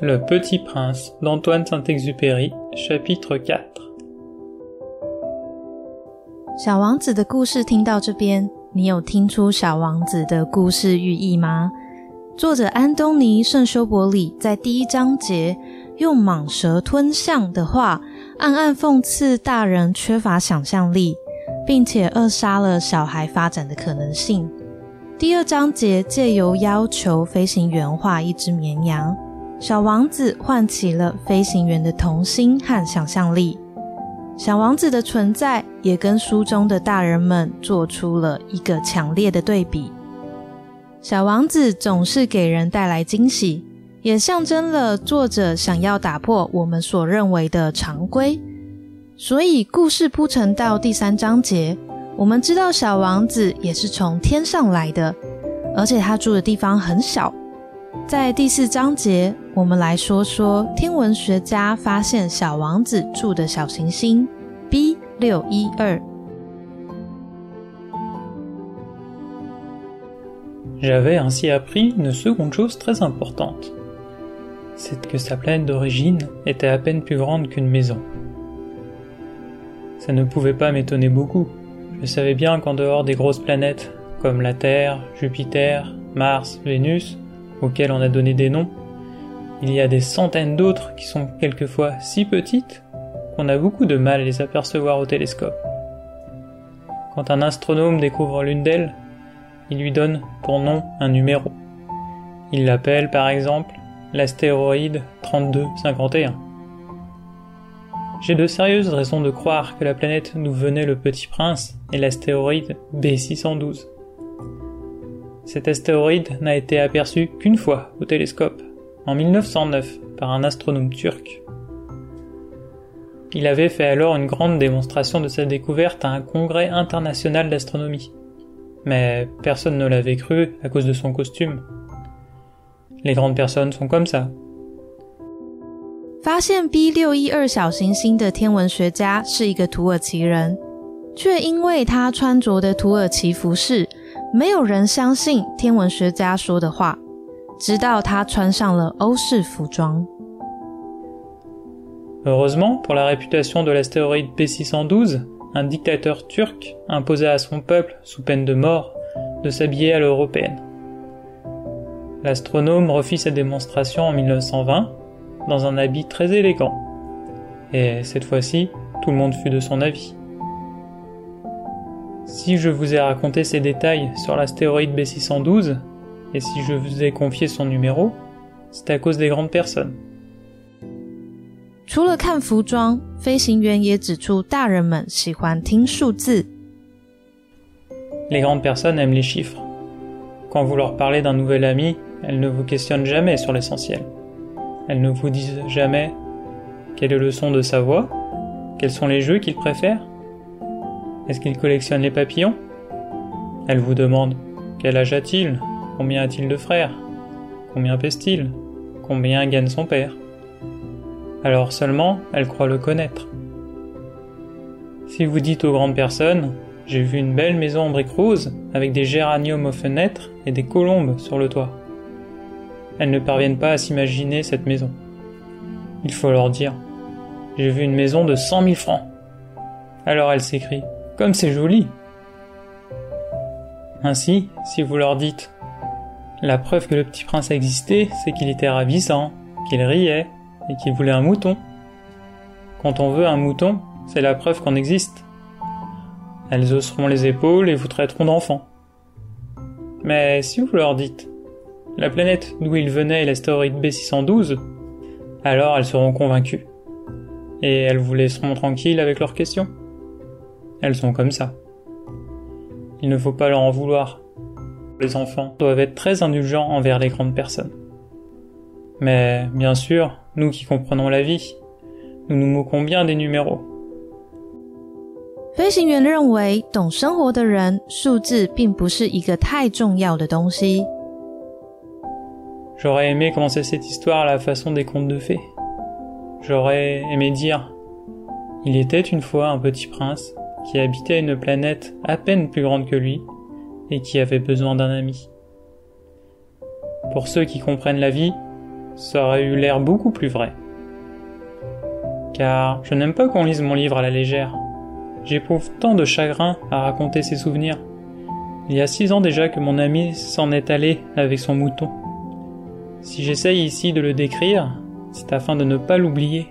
Le Petit Prince d'Antoine Saint-Exupéry, chapitre 4小王子的故事听到这边，你有听出小王子的故事寓意吗？作者安东尼·圣修伯里在第一章节用蟒蛇吞象的话，暗暗讽刺大人缺乏想象力，并且扼杀了小孩发展的可能性。第二章节借由要求飞行员画一只绵羊。小王子唤起了飞行员的童心和想象力。小王子的存在也跟书中的大人们做出了一个强烈的对比。小王子总是给人带来惊喜，也象征了作者想要打破我们所认为的常规。所以，故事铺陈到第三章节，我们知道小王子也是从天上来的，而且他住的地方很小。在第四章节，我们来说说天文学家发现小王子住的小行星 B 六一二。J'avais ainsi appris une seconde chose très importante. C'est que sa planète d'origine était à peine plus grande qu'une maison. Ça ne pouvait pas m'étonner beaucoup. Je savais bien qu'en dehors des grosses planètes, comme la Terre, Jupiter, Mars, Vénus, auxquelles on a donné des noms, il y a des centaines d'autres qui sont quelquefois si petites qu'on a beaucoup de mal à les apercevoir au télescope. Quand un astronome découvre l'une d'elles, il lui donne pour nom un numéro. Il l'appelle par exemple l'astéroïde 3251. J'ai de sérieuses raisons de croire que la planète d'où venait le petit prince est l'astéroïde B612. Cet astéroïde n'a été aperçu qu'une fois au télescope, en 1909, par un astronome turc. Il avait fait alors une grande démonstration de sa découverte à un congrès international d'astronomie. Mais personne ne l'avait cru à cause de son costume. Les grandes personnes sont comme ça. 发现 B 六一二小行星的天文学家是一个土耳其人，却因为他穿着的土耳其服饰 没有人相信天文学家说的话，直到他穿上了欧式服装。Heureusement pour la réputation de l'astéroïde B612, un dictateur turc imposa à son peuple, sous peine de mort, de s'habiller à l'européenne. L'astronome refit sa démonstration en 1920 dans un habit très élégant. Et cette fois-ci, tout le monde fut de son avis. Si je vous ai raconté ces détails sur l'astéroïde B612, et si je vous ai confié son numéro, c'est à cause des grandes personnes. 除了看服装，飞行员也指出大人们喜欢听数字。Les grandes personnes aiment les chiffres. Quand vous leur parlez d'un nouvel ami, elles ne vous questionnent jamais sur l'essentiel. Elles ne vous disent jamais quel est le son de sa voix, quels sont les jeux qu'il préfère, est-ce qu'il collectionne les papillons? Elle vous demande quel âge a-t-il? Combien a-t-il de frères? Combien pèse-t-il? Combien gagne son père? Alors seulement, elle croit le connaître. Si vous dites aux grandes personnes J'ai vu une belle maison en briques roses avec des géraniums aux fenêtres et des colombes sur le toit. Elles ne parviennent pas à s'imaginer cette maison. Il faut leur dire J'ai vu une maison de cent mille francs. Alors elles s'écrient comme c'est joli. Ainsi, si vous leur dites La preuve que le petit prince existait, c'est qu'il était ravissant, qu'il riait et qu'il voulait un mouton. Quand on veut un mouton, c'est la preuve qu'on existe. Elles hausseront les épaules et vous traiteront d'enfant. Mais si vous leur dites la planète d'où il venait est l'astéroïde B612, alors elles seront convaincues. Et elles vous laisseront tranquilles avec leurs questions. Elles sont comme ça. Il ne faut pas leur en vouloir. Les enfants doivent être très indulgents envers les grandes personnes. Mais bien sûr, nous qui comprenons la vie, nous nous moquons bien des numéros. 飞行员认为，懂生活的人，数字并不是一个太重要的东西。J'aurais aimé commencer cette histoire à la façon des contes de fées. J'aurais aimé dire Il était une fois un petit prince qui habitait une planète à peine plus grande que lui et qui avait besoin d'un ami. Pour ceux qui comprennent la vie, ça aurait eu l'air beaucoup plus vrai. Car je n'aime pas qu'on lise mon livre à la légère. J'éprouve tant de chagrin à raconter ses souvenirs. Il y a six ans déjà que mon ami s'en est allé avec son mouton. Si j'essaye ici de le décrire, c'est afin de ne pas l'oublier.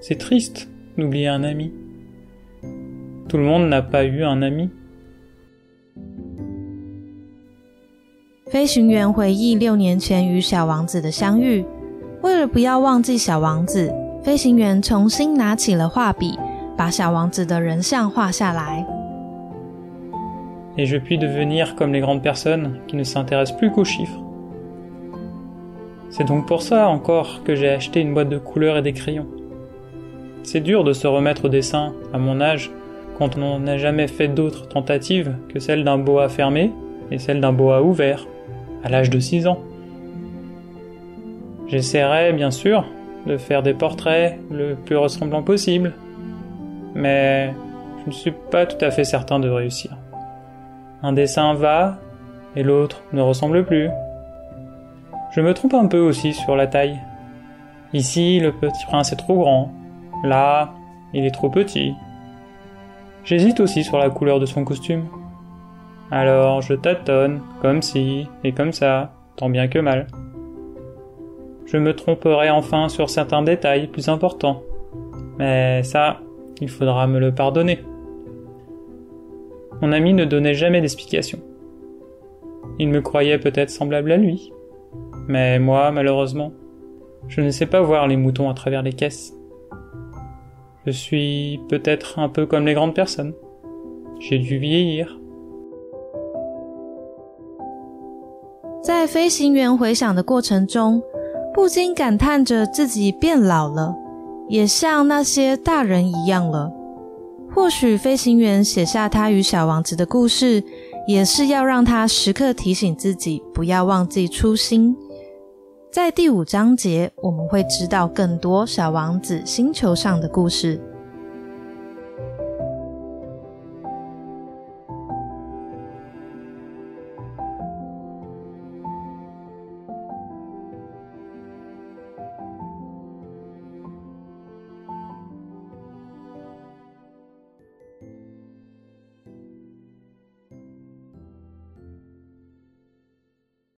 C'est triste d'oublier un ami. Tout le monde n'a pas eu un ami. 飞行员回忆六年前与小王子的相遇。为了不要忘记小王子，飞行员重新拿起了画笔，把小王子的人像画下来。Et je puis devenir comme les grandes personnes qui ne s'intéressent plus qu'aux chiffres. C'est donc pour ça encore que j'ai acheté une boîte de couleurs et des crayons. C'est dur de se remettre au dessin à mon âge quand on n'a jamais fait d'autres tentatives que celle d'un boa fermé et celle d'un boa ouvert à l'âge de 6 ans. J'essaierai bien sûr de faire des portraits le plus ressemblants possible, mais je ne suis pas tout à fait certain de réussir. Un dessin va et l'autre ne ressemble plus. Je me trompe un peu aussi sur la taille. Ici, le petit prince est trop grand. Là, il est trop petit. J'hésite aussi sur la couleur de son costume. Alors je tâtonne, comme ci et comme ça, tant bien que mal. Je me tromperai enfin sur certains détails plus importants. Mais ça, il faudra me le pardonner. Mon ami ne donnait jamais d'explication. Il me croyait peut-être semblable à lui. Mais moi, malheureusement, je ne sais pas voir les moutons à travers les caisses. Je suis peut-être un peu comme les grandes personnes. J'ai dû vieillir. 在飞行员回想的过程中，不禁感叹着自己变老了，也像那些大人一样了。或许飞行员写下他与小王子的故事，也是要让他时刻提醒自己，不要忘记初心。在第五章节，我们会知道更多小王子星球上的故事。